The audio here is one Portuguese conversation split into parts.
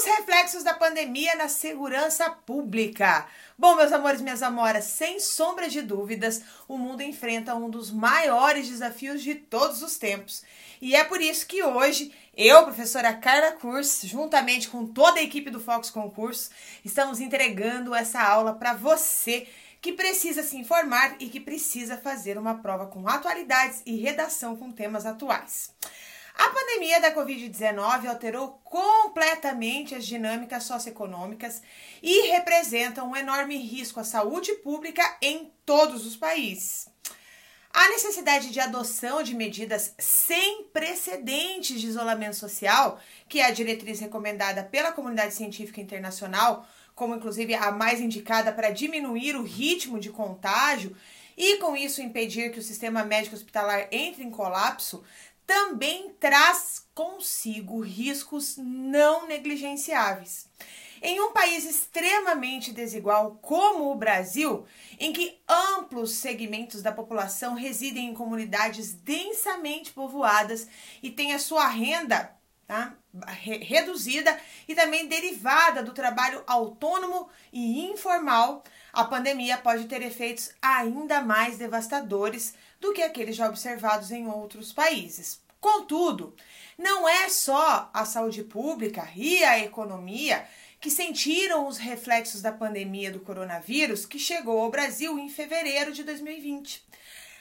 Os reflexos da pandemia na segurança pública. Bom, meus amores, minhas amoras, sem sombra de dúvidas, o mundo enfrenta um dos maiores desafios de todos os tempos. E é por isso que hoje eu, professora Carla Curso, juntamente com toda a equipe do Fox Concurso, estamos entregando essa aula para você que precisa se informar e que precisa fazer uma prova com atualidades e redação com temas atuais. A pandemia da Covid-19 alterou completamente as dinâmicas socioeconômicas e representa um enorme risco à saúde pública em todos os países. A necessidade de adoção de medidas sem precedentes de isolamento social, que é a diretriz recomendada pela comunidade científica internacional, como inclusive a mais indicada para diminuir o ritmo de contágio e com isso impedir que o sistema médico hospitalar entre em colapso, também traz consigo riscos não negligenciáveis. Em um país extremamente desigual como o Brasil, em que amplos segmentos da população residem em comunidades densamente povoadas e têm a sua renda tá, reduzida e também derivada do trabalho autônomo e informal, a pandemia pode ter efeitos ainda mais devastadores do que aqueles já observados em outros países. Contudo, não é só a saúde pública e a economia que sentiram os reflexos da pandemia do coronavírus que chegou ao Brasil em fevereiro de 2020.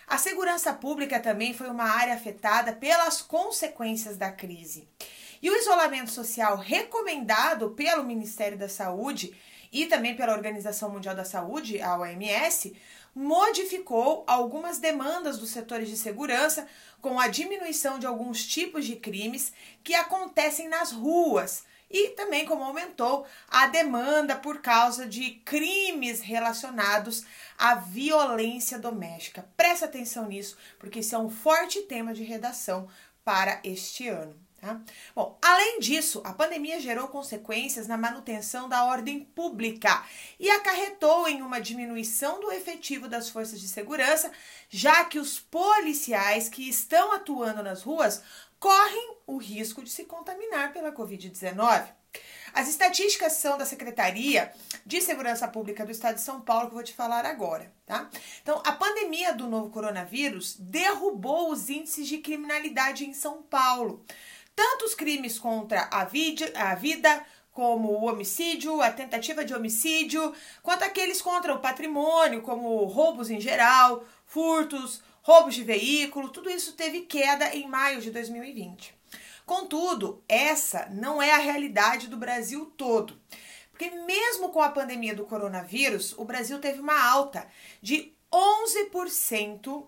A segurança pública também foi uma área afetada pelas consequências da crise. E o isolamento social recomendado pelo Ministério da Saúde e também pela Organização Mundial da Saúde, a OMS, modificou algumas demandas dos setores de segurança com a diminuição de alguns tipos de crimes que acontecem nas ruas e também como aumentou a demanda por causa de crimes relacionados à violência doméstica. Presta atenção nisso, porque isso é um forte tema de redação para este ano. Tá? Bom, além disso, a pandemia gerou consequências na manutenção da ordem pública e acarretou em uma diminuição do efetivo das forças de segurança, já que os policiais que estão atuando nas ruas correm o risco de se contaminar pela Covid-19. As estatísticas são da Secretaria de Segurança Pública do Estado de São Paulo, que eu vou te falar agora, tá? Então, a pandemia do novo coronavírus derrubou os índices de criminalidade em São Paulo tanto os crimes contra a, vida, a vida como o homicídio, a tentativa de homicídio, quanto aqueles contra o patrimônio, como roubos em geral, furtos, roubos de veículo, tudo isso teve queda em maio de 2020. Contudo, essa não é a realidade do Brasil todo. Porque mesmo com a pandemia do coronavírus, o Brasil teve uma alta de 11%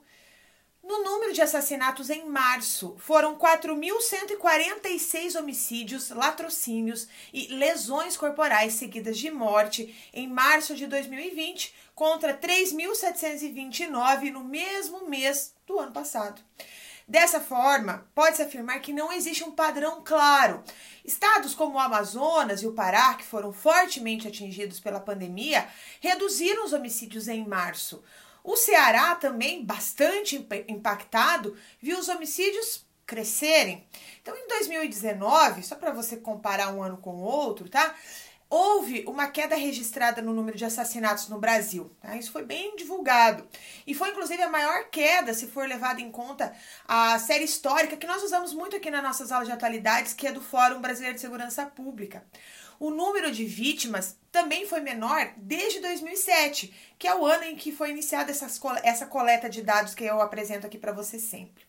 no número de assassinatos em março, foram 4.146 homicídios, latrocínios e lesões corporais seguidas de morte em março de 2020, contra 3.729 no mesmo mês do ano passado. Dessa forma, pode-se afirmar que não existe um padrão claro. Estados como o Amazonas e o Pará, que foram fortemente atingidos pela pandemia, reduziram os homicídios em março. O Ceará também, bastante impactado, viu os homicídios crescerem. Então, em 2019, só para você comparar um ano com o outro, tá? Houve uma queda registrada no número de assassinatos no Brasil. Tá? Isso foi bem divulgado. E foi, inclusive, a maior queda, se for levado em conta a série histórica que nós usamos muito aqui nas nossas aulas de atualidades, que é do Fórum Brasileiro de Segurança Pública. O número de vítimas também foi menor desde 2007, que é o ano em que foi iniciada essa coleta de dados que eu apresento aqui para você sempre.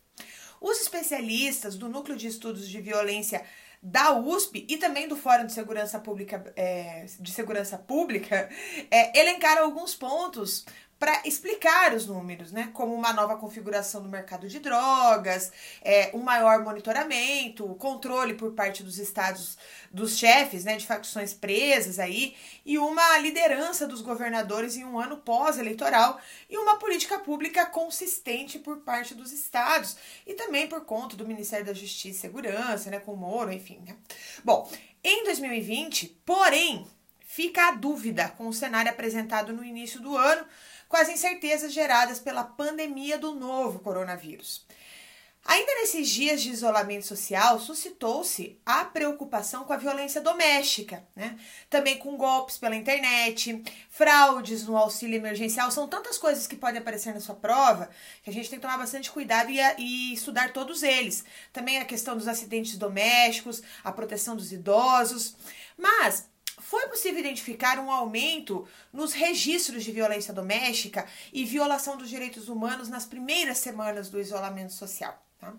Os especialistas do Núcleo de Estudos de Violência da USP e também do Fórum de Segurança Pública, é, de Segurança Pública é, elencaram alguns pontos para explicar os números, né? Como uma nova configuração do mercado de drogas, é, um maior monitoramento, controle por parte dos estados, dos chefes, né, de facções presas aí, e uma liderança dos governadores em um ano pós-eleitoral e uma política pública consistente por parte dos estados e também por conta do Ministério da Justiça e Segurança, né, com o Moro, enfim. Né? Bom, em 2020, porém, fica a dúvida com o cenário apresentado no início do ano com as incertezas geradas pela pandemia do novo coronavírus. Ainda nesses dias de isolamento social, suscitou-se a preocupação com a violência doméstica, né? Também com golpes pela internet, fraudes no auxílio emergencial, são tantas coisas que podem aparecer na sua prova que a gente tem que tomar bastante cuidado e, e estudar todos eles. Também a questão dos acidentes domésticos, a proteção dos idosos. Mas foi possível identificar um aumento nos registros de violência doméstica e violação dos direitos humanos nas primeiras semanas do isolamento social. Tá?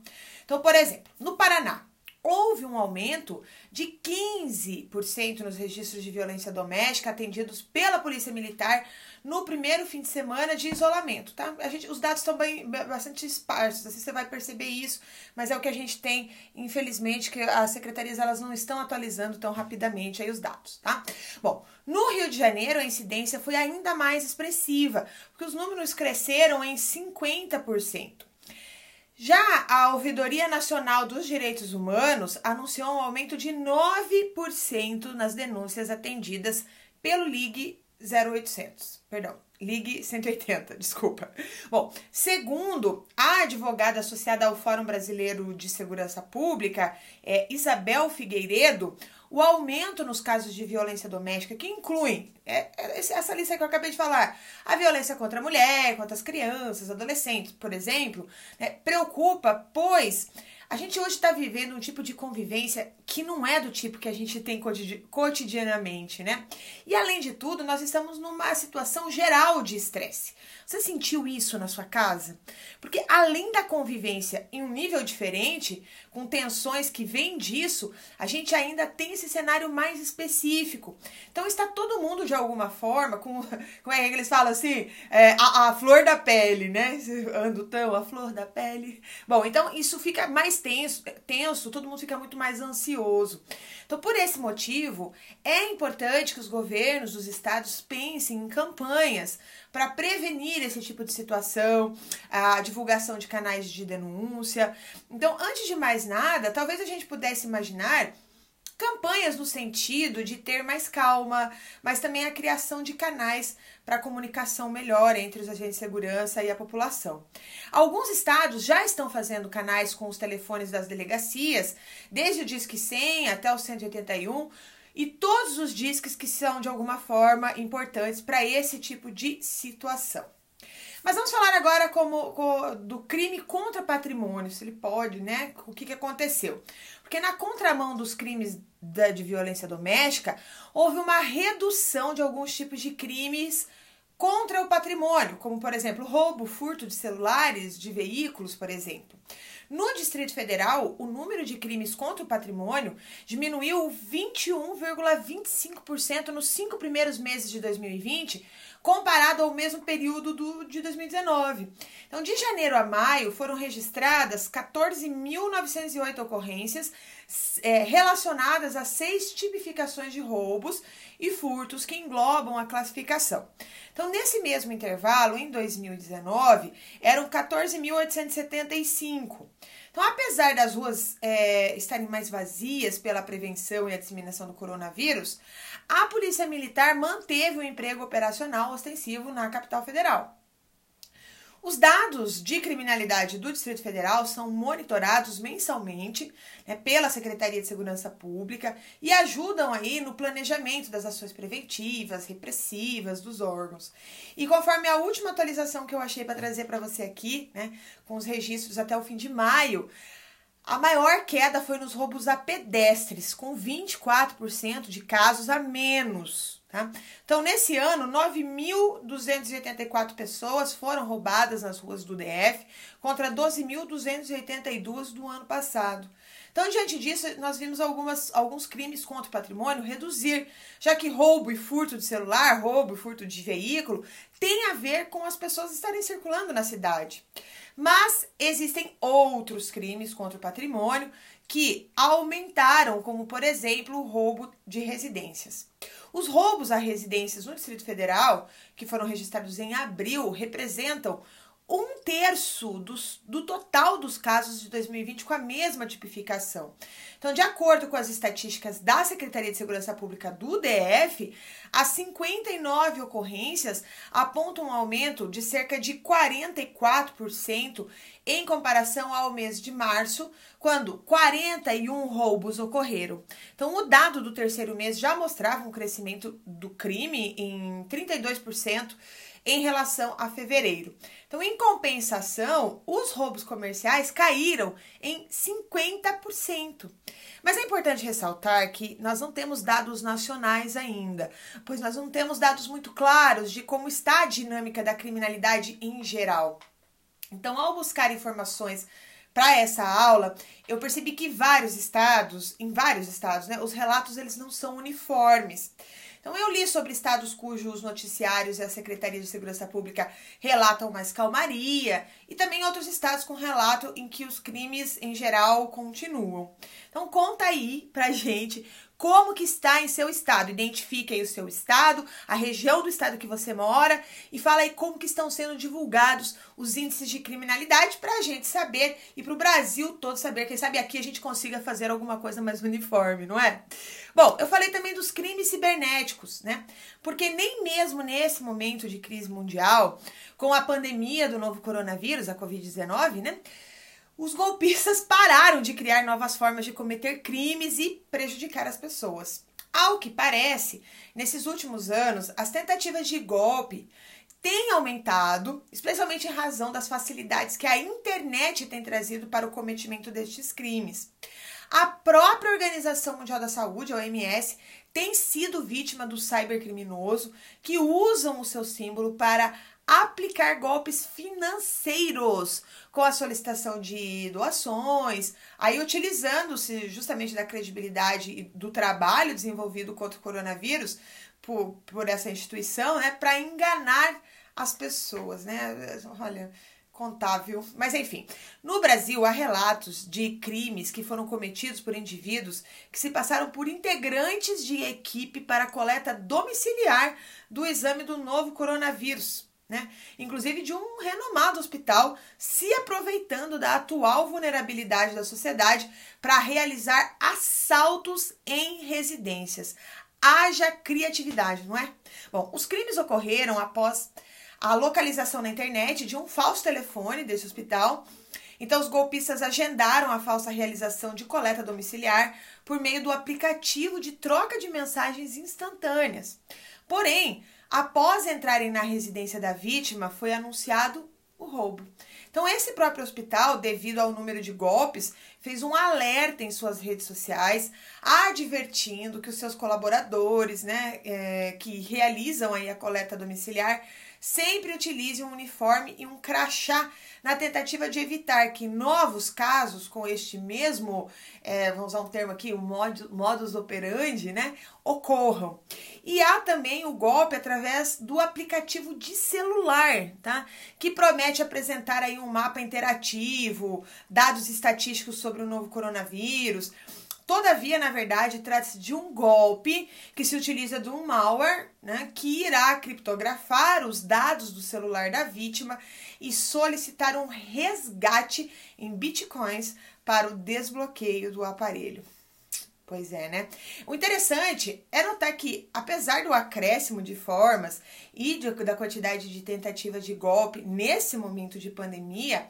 Então, por exemplo, no Paraná, houve um aumento de 15% nos registros de violência doméstica atendidos pela Polícia Militar no primeiro fim de semana de isolamento, tá? A gente, os dados estão bem, bastante esparsos, assim você vai perceber isso, mas é o que a gente tem, infelizmente, que as secretarias elas não estão atualizando tão rapidamente aí os dados, tá? Bom, no Rio de Janeiro a incidência foi ainda mais expressiva, porque os números cresceram em 50%. Já a Ouvidoria Nacional dos Direitos Humanos anunciou um aumento de 9% nas denúncias atendidas pelo Ligue 0800. Perdão, Ligue 180, desculpa. Bom, segundo a advogada associada ao Fórum Brasileiro de Segurança Pública, é, Isabel Figueiredo, o aumento nos casos de violência doméstica, que incluem é, é, essa lista que eu acabei de falar, a violência contra a mulher, contra as crianças, adolescentes, por exemplo, né, preocupa, pois a gente hoje está vivendo um tipo de convivência que não é do tipo que a gente tem cotidianamente, né? E além de tudo, nós estamos numa situação geral de estresse. Você sentiu isso na sua casa? Porque além da convivência em um nível diferente, com tensões que vêm disso, a gente ainda tem esse cenário mais específico. Então está todo mundo de alguma forma, com como é que eles falam assim, é, a, a flor da pele, né? Ando tão a flor da pele. Bom, então isso fica mais tenso, tenso, todo mundo fica muito mais ansioso. Então, por esse motivo, é importante que os governos dos estados pensem em campanhas para prevenir esse tipo de situação, a divulgação de canais de denúncia. Então, antes de mais nada, talvez a gente pudesse imaginar campanhas no sentido de ter mais calma, mas também a criação de canais para comunicação melhor entre os agentes de segurança e a população. Alguns estados já estão fazendo canais com os telefones das delegacias, desde o Disque 100 até o 181, e todos os disques que são de alguma forma importantes para esse tipo de situação. Mas vamos falar agora como, como, do crime contra patrimônio, se ele pode, né? O que, que aconteceu? Porque na contramão dos crimes da, de violência doméstica, houve uma redução de alguns tipos de crimes contra o patrimônio, como por exemplo roubo, furto de celulares, de veículos, por exemplo. No Distrito Federal, o número de crimes contra o patrimônio diminuiu 21,25% nos cinco primeiros meses de 2020, comparado ao mesmo período do, de 2019. Então, de janeiro a maio, foram registradas 14.908 ocorrências é, relacionadas a seis tipificações de roubos e furtos que englobam a classificação. Então, nesse mesmo intervalo, em 2019, eram 14.875. Então, apesar das ruas é, estarem mais vazias pela prevenção e a disseminação do coronavírus, a Polícia Militar manteve o emprego operacional ostensivo na capital federal. Os dados de criminalidade do Distrito Federal são monitorados mensalmente né, pela Secretaria de Segurança Pública e ajudam aí no planejamento das ações preventivas, repressivas dos órgãos. E conforme a última atualização que eu achei para trazer para você aqui, né, com os registros até o fim de maio, a maior queda foi nos roubos a pedestres, com 24% de casos a menos. Tá? Então, nesse ano, 9.284 pessoas foram roubadas nas ruas do DF, contra 12.282 do ano passado. Então, diante disso, nós vimos algumas, alguns crimes contra o patrimônio reduzir, já que roubo e furto de celular, roubo e furto de veículo tem a ver com as pessoas estarem circulando na cidade. Mas existem outros crimes contra o patrimônio que aumentaram, como por exemplo o roubo de residências. Os roubos a residências no Distrito Federal, que foram registrados em abril, representam um terço dos, do total dos casos de 2020 com a mesma tipificação. Então, de acordo com as estatísticas da Secretaria de Segurança Pública do DF, as 59 ocorrências apontam um aumento de cerca de 44% em comparação ao mês de março, quando 41 roubos ocorreram. Então, o dado do terceiro mês já mostrava um crescimento do crime em 32% em relação a fevereiro. Então, em compensação, os roubos comerciais caíram em 50%. Mas é importante ressaltar que nós não temos dados nacionais ainda, pois nós não temos dados muito claros de como está a dinâmica da criminalidade em geral. Então, ao buscar informações para essa aula, eu percebi que vários estados, em vários estados, né, os relatos eles não são uniformes. Então eu li sobre estados cujos noticiários e a Secretaria de Segurança Pública relatam mais calmaria e também outros estados com relato em que os crimes em geral continuam. Então conta aí pra gente como que está em seu estado. Identifique aí o seu estado, a região do estado que você mora e fala aí como que estão sendo divulgados os índices de criminalidade para a gente saber e para o Brasil todo saber. Quem sabe aqui a gente consiga fazer alguma coisa mais uniforme, não é? Bom, eu falei também dos crimes cibernéticos, né? Porque nem mesmo nesse momento de crise mundial, com a pandemia do novo coronavírus, a Covid-19, né? Os golpistas pararam de criar novas formas de cometer crimes e prejudicar as pessoas. Ao que parece, nesses últimos anos, as tentativas de golpe têm aumentado, especialmente em razão das facilidades que a internet tem trazido para o cometimento destes crimes. A própria Organização Mundial da Saúde, a OMS, tem sido vítima do cybercriminoso que usam o seu símbolo para aplicar golpes financeiros com a solicitação de doações, aí utilizando-se justamente da credibilidade e do trabalho desenvolvido contra o coronavírus por, por essa instituição, né, para enganar as pessoas, né? Olha, contável. Mas enfim, no Brasil há relatos de crimes que foram cometidos por indivíduos que se passaram por integrantes de equipe para coleta domiciliar do exame do novo coronavírus né? Inclusive de um renomado hospital se aproveitando da atual vulnerabilidade da sociedade para realizar assaltos em residências. Haja criatividade, não é? Bom, os crimes ocorreram após a localização na internet de um falso telefone desse hospital. Então, os golpistas agendaram a falsa realização de coleta domiciliar por meio do aplicativo de troca de mensagens instantâneas. Porém, Após entrarem na residência da vítima, foi anunciado o roubo. Então, esse próprio hospital, devido ao número de golpes, fez um alerta em suas redes sociais, advertindo que os seus colaboradores, né, é, que realizam aí a coleta domiciliar, sempre utilize um uniforme e um crachá na tentativa de evitar que novos casos com este mesmo, é, vamos usar um termo aqui, o modus operandi, né, ocorram. E há também o golpe através do aplicativo de celular, tá? Que promete apresentar aí um mapa interativo, dados estatísticos sobre o novo coronavírus. Todavia, na verdade, trata-se de um golpe que se utiliza de um malware né, que irá criptografar os dados do celular da vítima e solicitar um resgate em bitcoins para o desbloqueio do aparelho. Pois é, né? O interessante é notar que, apesar do acréscimo de formas e de, da quantidade de tentativas de golpe nesse momento de pandemia,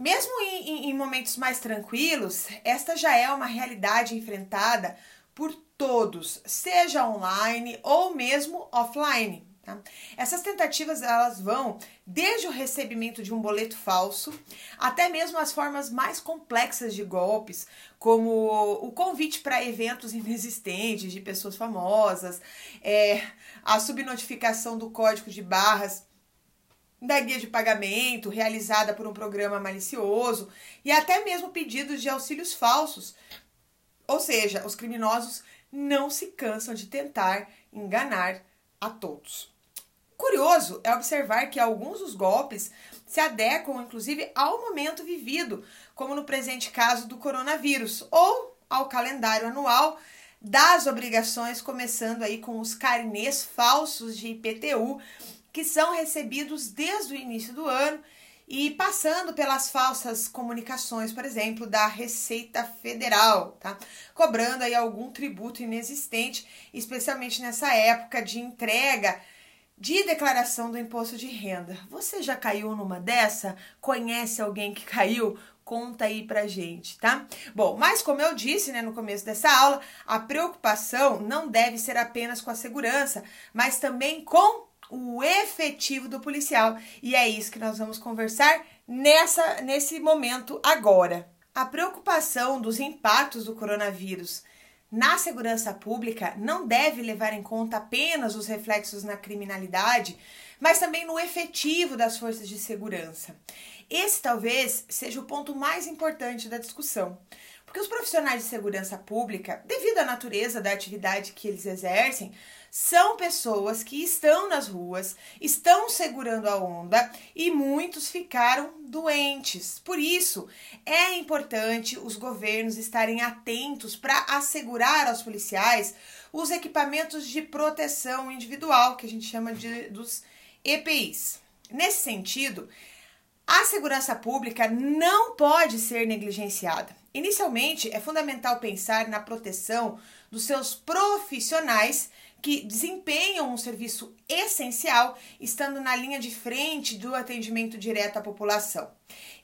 mesmo em, em, em momentos mais tranquilos, esta já é uma realidade enfrentada por todos, seja online ou mesmo offline. Tá? Essas tentativas elas vão desde o recebimento de um boleto falso até mesmo as formas mais complexas de golpes, como o convite para eventos inexistentes de pessoas famosas, é, a subnotificação do código de barras da guia de pagamento realizada por um programa malicioso e até mesmo pedidos de auxílios falsos. Ou seja, os criminosos não se cansam de tentar enganar a todos. Curioso é observar que alguns dos golpes se adequam inclusive ao momento vivido, como no presente caso do coronavírus, ou ao calendário anual das obrigações, começando aí com os carnês falsos de IPTU que são recebidos desde o início do ano e passando pelas falsas comunicações, por exemplo, da Receita Federal, tá? Cobrando aí algum tributo inexistente, especialmente nessa época de entrega de declaração do imposto de renda. Você já caiu numa dessa? Conhece alguém que caiu? Conta aí pra gente, tá? Bom, mas como eu disse, né, no começo dessa aula, a preocupação não deve ser apenas com a segurança, mas também com o efetivo do policial. E é isso que nós vamos conversar nessa nesse momento agora. A preocupação dos impactos do coronavírus na segurança pública não deve levar em conta apenas os reflexos na criminalidade, mas também no efetivo das forças de segurança. Esse talvez seja o ponto mais importante da discussão. Porque os profissionais de segurança pública, devido à natureza da atividade que eles exercem, são pessoas que estão nas ruas, estão segurando a onda e muitos ficaram doentes. Por isso, é importante os governos estarem atentos para assegurar aos policiais os equipamentos de proteção individual, que a gente chama de dos EPIs. Nesse sentido, a segurança pública não pode ser negligenciada. Inicialmente, é fundamental pensar na proteção dos seus profissionais que desempenham um serviço essencial, estando na linha de frente do atendimento direto à população.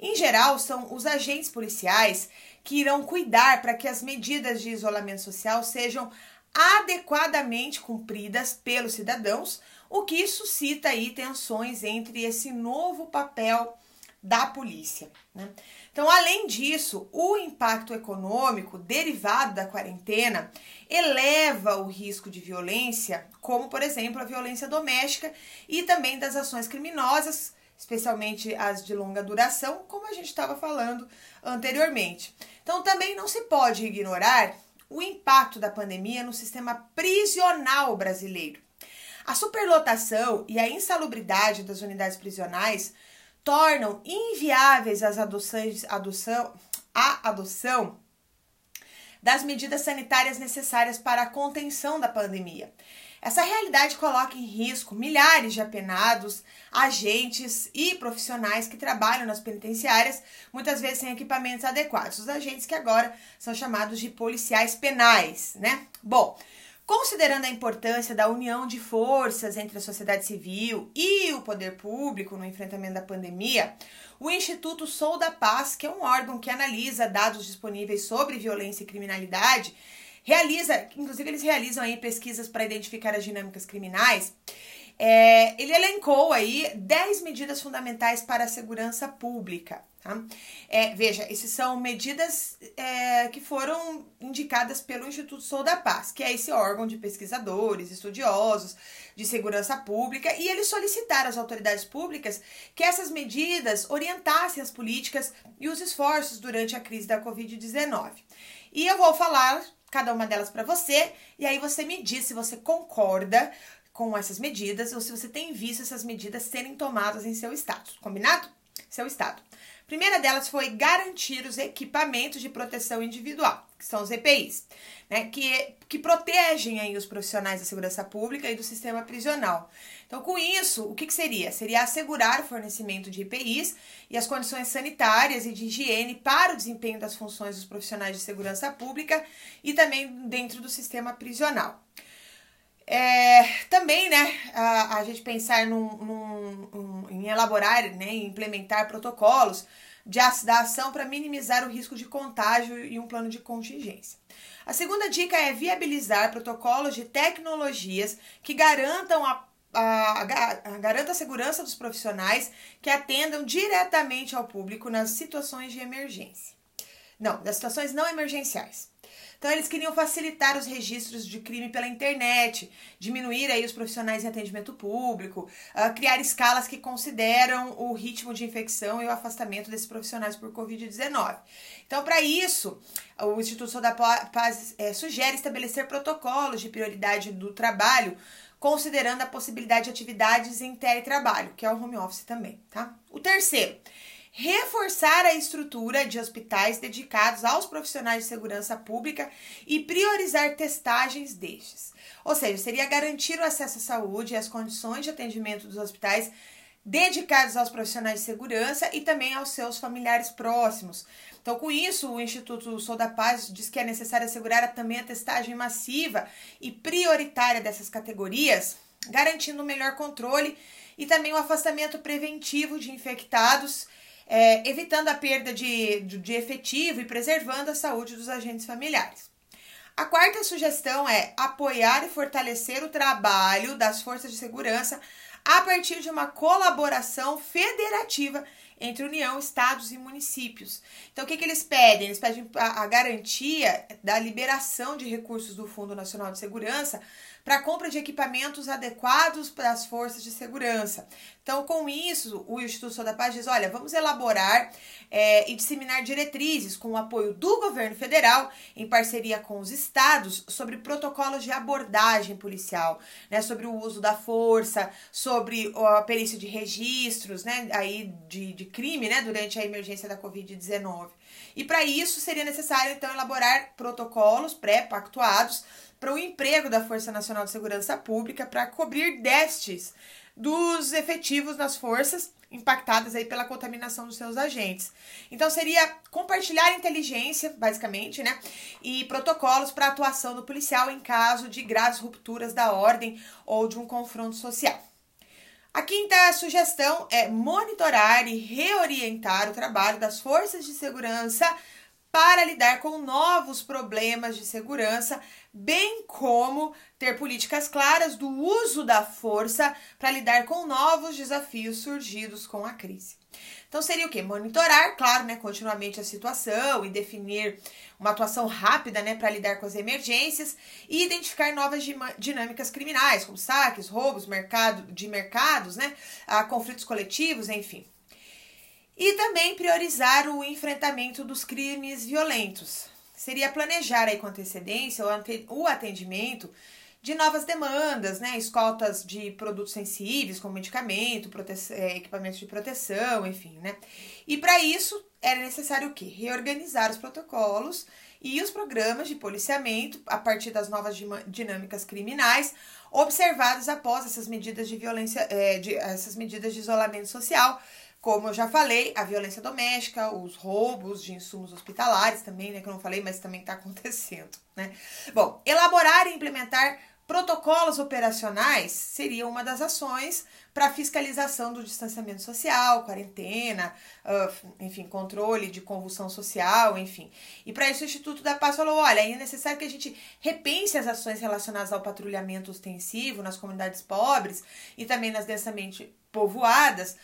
Em geral, são os agentes policiais que irão cuidar para que as medidas de isolamento social sejam adequadamente cumpridas pelos cidadãos, o que suscita aí tensões entre esse novo papel da polícia. Né? Então, além disso, o impacto econômico derivado da quarentena eleva o risco de violência, como por exemplo a violência doméstica e também das ações criminosas, especialmente as de longa duração, como a gente estava falando anteriormente. Então, também não se pode ignorar o impacto da pandemia no sistema prisional brasileiro. A superlotação e a insalubridade das unidades prisionais tornam inviáveis as adoções, adoção, a adoção das medidas sanitárias necessárias para a contenção da pandemia. Essa realidade coloca em risco milhares de apenados, agentes e profissionais que trabalham nas penitenciárias, muitas vezes sem equipamentos adequados. Os agentes que agora são chamados de policiais penais, né? Bom, Considerando a importância da união de forças entre a sociedade civil e o poder público no enfrentamento da pandemia, o Instituto Sou da Paz, que é um órgão que analisa dados disponíveis sobre violência e criminalidade, realiza, inclusive eles realizam aí pesquisas para identificar as dinâmicas criminais. É, ele elencou aí 10 medidas fundamentais para a segurança pública. Tá? É, veja, essas são medidas é, que foram indicadas pelo Instituto Sou da Paz, que é esse órgão de pesquisadores, estudiosos de segurança pública, e eles solicitaram às autoridades públicas que essas medidas orientassem as políticas e os esforços durante a crise da Covid-19. E eu vou falar cada uma delas para você, e aí você me diz se você concorda com essas medidas ou se você tem visto essas medidas serem tomadas em seu estado. Combinado? Seu estado primeira delas foi garantir os equipamentos de proteção individual, que são os EPIs, né, que, que protegem aí os profissionais da segurança pública e do sistema prisional. Então, com isso, o que, que seria? Seria assegurar o fornecimento de EPIs e as condições sanitárias e de higiene para o desempenho das funções dos profissionais de segurança pública e também dentro do sistema prisional. É, também, né, a, a gente pensar num, num, em elaborar, né, em implementar protocolos de, da ação para minimizar o risco de contágio e um plano de contingência. A segunda dica é viabilizar protocolos de tecnologias que garantam a a, a, garanta a segurança dos profissionais que atendam diretamente ao público nas situações de emergência. Não, das situações não emergenciais. Então eles queriam facilitar os registros de crime pela internet, diminuir aí os profissionais em atendimento público, uh, criar escalas que consideram o ritmo de infecção e o afastamento desses profissionais por Covid-19. Então, para isso, o Instituto da Paz é, sugere estabelecer protocolos de prioridade do trabalho, considerando a possibilidade de atividades em teletrabalho, que é o home office também, tá? O terceiro reforçar a estrutura de hospitais dedicados aos profissionais de segurança pública e priorizar testagens destes. Ou seja, seria garantir o acesso à saúde e as condições de atendimento dos hospitais dedicados aos profissionais de segurança e também aos seus familiares próximos. Então, com isso, o Instituto Sou da Paz diz que é necessário assegurar também a testagem massiva e prioritária dessas categorias, garantindo um melhor controle e também o afastamento preventivo de infectados é, evitando a perda de, de, efetivo e preservando a saúde dos agentes familiares. A quarta sugestão é apoiar e fortalecer o trabalho das forças de segurança a partir de uma colaboração federativa entre União, Estados e municípios. Então, o que, que eles pedem? Eles pedem a, a garantia da liberação de recursos do Fundo Nacional de Segurança para compra de equipamentos adequados para as forças de segurança. Então, com isso, o Instituto Sou da Paz diz: olha, vamos elaborar é, e disseminar diretrizes com o apoio do governo federal, em parceria com os estados, sobre protocolos de abordagem policial, né, sobre o uso da força, sobre a perícia de registros, né, aí de, de crime, né, durante a emergência da Covid-19. E para isso seria necessário, então, elaborar protocolos pré-pactuados para o emprego da Força Nacional de Segurança Pública para cobrir déficits dos efetivos nas forças impactadas aí pela contaminação dos seus agentes. Então seria compartilhar inteligência, basicamente, né, e protocolos para atuação do policial em caso de graves rupturas da ordem ou de um confronto social. A quinta sugestão é monitorar e reorientar o trabalho das forças de segurança para lidar com novos problemas de segurança, bem como ter políticas claras do uso da força para lidar com novos desafios surgidos com a crise. Então seria o que? Monitorar, claro, né, continuamente a situação e definir uma atuação rápida, né, para lidar com as emergências e identificar novas dinâmicas criminais, como saques, roubos, mercado de mercados, né, a conflitos coletivos, enfim. E também priorizar o enfrentamento dos crimes violentos. Seria planejar aí com antecedência o atendimento de novas demandas, né? Escoltas de produtos sensíveis, como medicamento, é, equipamentos de proteção, enfim, né? E para isso era necessário o quê? Reorganizar os protocolos e os programas de policiamento a partir das novas dinâmicas criminais observadas após essas medidas de violência, é, de, essas medidas de isolamento social como eu já falei, a violência doméstica, os roubos de insumos hospitalares também, né? Que eu não falei, mas também está acontecendo, né? Bom, elaborar e implementar protocolos operacionais seria uma das ações para fiscalização do distanciamento social, quarentena, uh, enfim, controle de convulsão social, enfim. E para isso o Instituto da Paz falou: olha, é necessário que a gente repense as ações relacionadas ao patrulhamento ostensivo nas comunidades pobres e também nas densamente povoadas,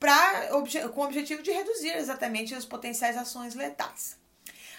pra, com o objetivo de reduzir exatamente as potenciais ações letais.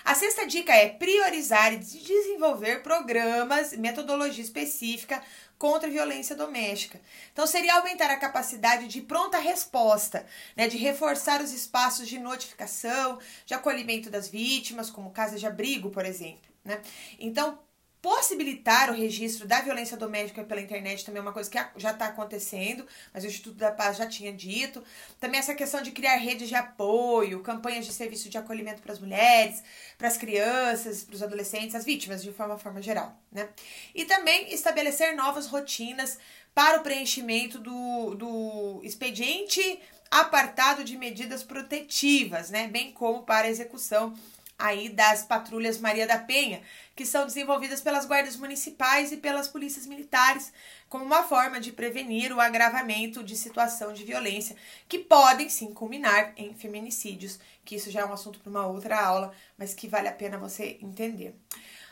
A sexta dica é priorizar e desenvolver programas, metodologia específica contra a violência doméstica. Então, seria aumentar a capacidade de pronta resposta, né, de reforçar os espaços de notificação, de acolhimento das vítimas, como casas de abrigo, por exemplo. Né? Então, possibilitar o registro da violência doméstica pela internet também é uma coisa que já está acontecendo, mas o Instituto da Paz já tinha dito. Também essa questão de criar redes de apoio, campanhas de serviço de acolhimento para as mulheres, para as crianças, para os adolescentes, as vítimas de forma, forma geral, né? E também estabelecer novas rotinas para o preenchimento do, do expediente apartado de medidas protetivas, né? Bem como para a execução aí das patrulhas Maria da Penha, que são desenvolvidas pelas guardas municipais e pelas polícias militares, como uma forma de prevenir o agravamento de situação de violência, que podem sim culminar em feminicídios, que isso já é um assunto para uma outra aula, mas que vale a pena você entender.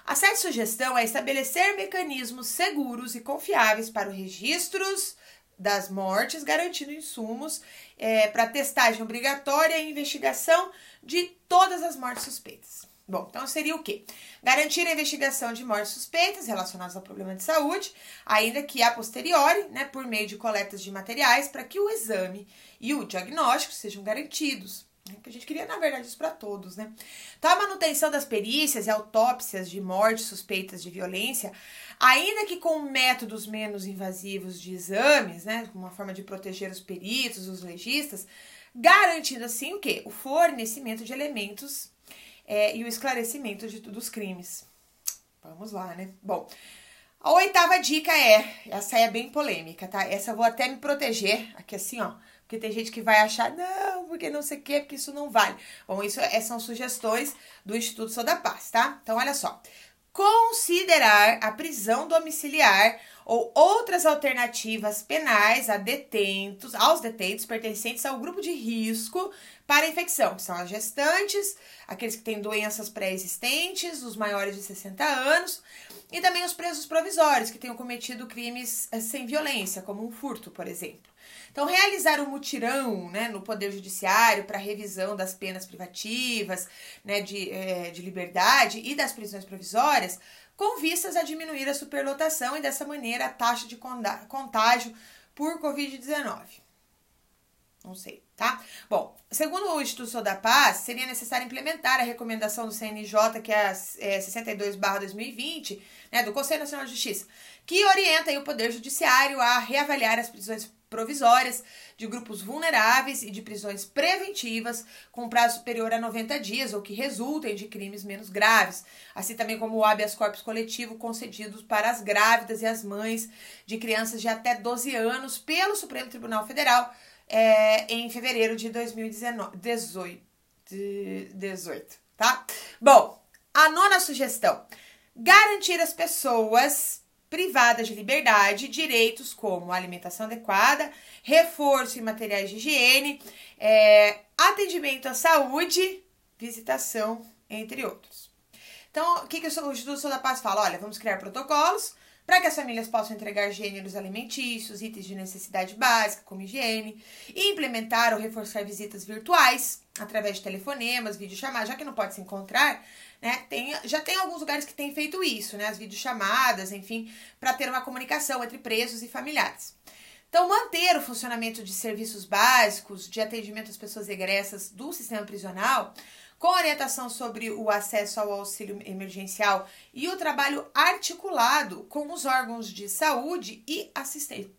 A sétima sugestão é estabelecer mecanismos seguros e confiáveis para os registros das mortes, garantindo insumos é, para testagem obrigatória e investigação de todas as mortes suspeitas. Bom, então seria o quê? Garantir a investigação de mortes suspeitas relacionadas ao problema de saúde, ainda que a posteriori, né, por meio de coletas de materiais, para que o exame e o diagnóstico sejam garantidos. Né, que a gente queria, na verdade, isso para todos, né? Então, a manutenção das perícias e autópsias de mortes suspeitas de violência, ainda que com métodos menos invasivos de exames, né, uma forma de proteger os peritos, os legistas, garantindo assim o quê? O fornecimento de elementos é, e o esclarecimento de todos os crimes. Vamos lá, né? Bom, a oitava dica é, essa é bem polêmica, tá? Essa eu vou até me proteger, aqui assim, ó, porque tem gente que vai achar, não, porque não sei o quê, porque isso não vale. Bom, isso é, são sugestões do Instituto Sou da Paz, tá? Então, olha só. Considerar a prisão domiciliar ou outras alternativas penais a detentos, aos detentos pertencentes ao grupo de risco para infecção, que são as gestantes, aqueles que têm doenças pré-existentes, os maiores de 60 anos, e também os presos provisórios, que tenham cometido crimes eh, sem violência, como um furto, por exemplo. Então, realizar um mutirão né, no Poder Judiciário para revisão das penas privativas, né, de, é, de liberdade e das prisões provisórias, com vistas a diminuir a superlotação e, dessa maneira, a taxa de contágio por Covid-19. Não sei, tá? Bom, segundo o Instituto da Paz, seria necessário implementar a recomendação do CNJ, que é é, 62-2020, né, do Conselho Nacional de Justiça, que orienta o Poder Judiciário a reavaliar as prisões provisórias de grupos vulneráveis e de prisões preventivas com prazo superior a 90 dias ou que resultem de crimes menos graves, assim também como o habeas corpus coletivo concedidos para as grávidas e as mães de crianças de até 12 anos pelo Supremo Tribunal Federal é, em fevereiro de 2019, 18, 18, tá? Bom, a nona sugestão: garantir às pessoas privadas de liberdade direitos como alimentação adequada, reforço em materiais de higiene, é, atendimento à saúde, visitação, entre outros. Então, o que, que o Instituto da Paz fala? Olha, vamos criar protocolos para que as famílias possam entregar gêneros alimentícios, itens de necessidade básica, como higiene, e implementar ou reforçar visitas virtuais através de telefonemas, videochamadas, já que não pode se encontrar, né? Tem, já tem alguns lugares que têm feito isso, né? As videochamadas, enfim, para ter uma comunicação entre presos e familiares. Então, manter o funcionamento de serviços básicos de atendimento às pessoas egressas do sistema prisional com orientação sobre o acesso ao auxílio emergencial e o trabalho articulado com os órgãos de saúde e assistência.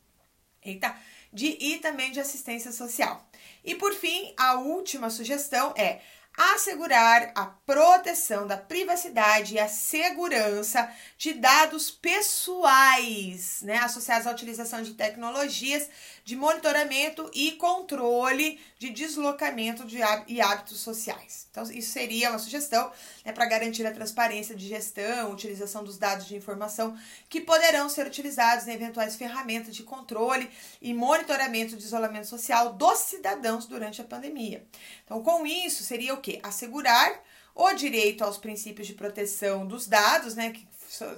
Eita, de, e também de assistência social. E por fim, a última sugestão é assegurar a proteção da privacidade e a segurança de dados pessoais, né, associados à utilização de tecnologias de monitoramento e controle de deslocamento de, e hábitos sociais. Então, isso seria uma sugestão né, para garantir a transparência de gestão, utilização dos dados de informação que poderão ser utilizados em eventuais ferramentas de controle e monitoramento de isolamento social dos cidadãos durante a pandemia. Então, com isso, seria o quê? Assegurar o direito aos princípios de proteção dos dados, né, que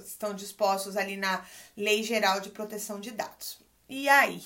estão dispostos ali na Lei Geral de Proteção de Dados. E aí?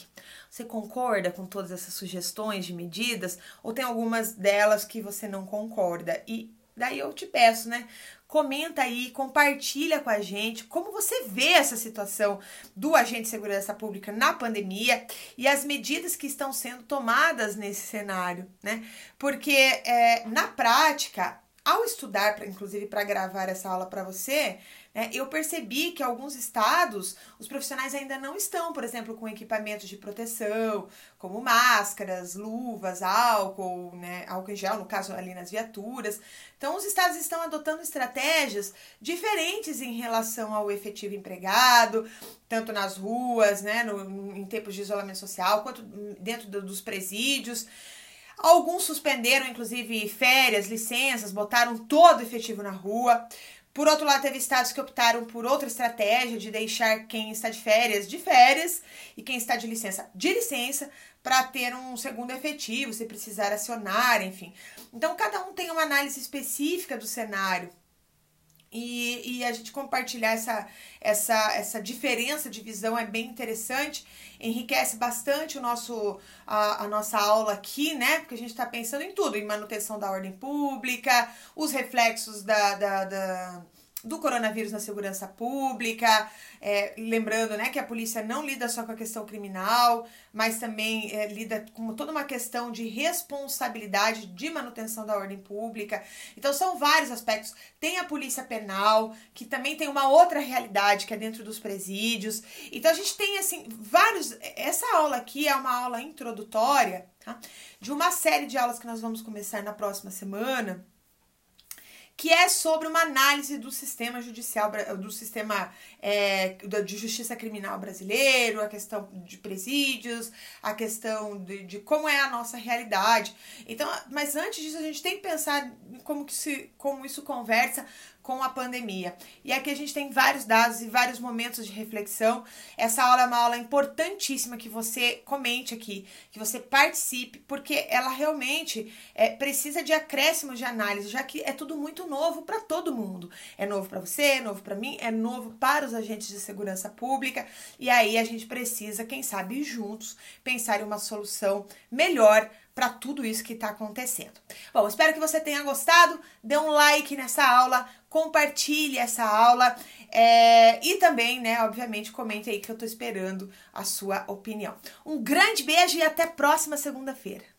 Você concorda com todas essas sugestões de medidas ou tem algumas delas que você não concorda? E daí eu te peço, né? Comenta aí, compartilha com a gente como você vê essa situação do agente de segurança pública na pandemia e as medidas que estão sendo tomadas nesse cenário, né? Porque é, na prática, ao estudar, pra, inclusive para gravar essa aula para você, né, eu percebi que alguns estados, os profissionais ainda não estão, por exemplo, com equipamentos de proteção, como máscaras, luvas, álcool, né, álcool em gel, no caso ali nas viaturas. Então, os estados estão adotando estratégias diferentes em relação ao efetivo empregado, tanto nas ruas, né, no, em tempos de isolamento social, quanto dentro do, dos presídios. Alguns suspenderam, inclusive, férias, licenças, botaram todo o efetivo na rua. Por outro lado, teve estados que optaram por outra estratégia de deixar quem está de férias de férias e quem está de licença de licença para ter um segundo efetivo, se precisar acionar, enfim. Então, cada um tem uma análise específica do cenário e, e a gente compartilhar essa, essa, essa diferença de visão é bem interessante, enriquece bastante o nosso, a, a nossa aula aqui, né? Porque a gente está pensando em tudo, em manutenção da ordem pública, os reflexos da, da, da do coronavírus na segurança pública, é, lembrando né, que a polícia não lida só com a questão criminal, mas também é, lida com toda uma questão de responsabilidade de manutenção da ordem pública. Então são vários aspectos. Tem a polícia penal, que também tem uma outra realidade, que é dentro dos presídios. Então a gente tem assim vários. Essa aula aqui é uma aula introdutória tá? de uma série de aulas que nós vamos começar na próxima semana que é sobre uma análise do sistema judicial, do sistema é, de justiça criminal brasileiro, a questão de presídios, a questão de, de, como é a nossa realidade. Então, mas antes disso, a gente tem que pensar como, que se, como isso conversa com a pandemia. E aqui a gente tem vários dados e vários momentos de reflexão. Essa aula é uma aula importantíssima que você comente aqui, que você participe, porque ela realmente é, precisa de acréscimos de análise, já que é tudo muito novo para todo mundo. É novo para você, é novo para mim, é novo para os agentes de segurança pública. E aí a gente precisa, quem sabe, juntos pensar em uma solução melhor para tudo isso que está acontecendo. Bom, espero que você tenha gostado. Dê um like nessa aula, compartilhe essa aula é, e também, né, obviamente, comente aí que eu estou esperando a sua opinião. Um grande beijo e até próxima segunda-feira.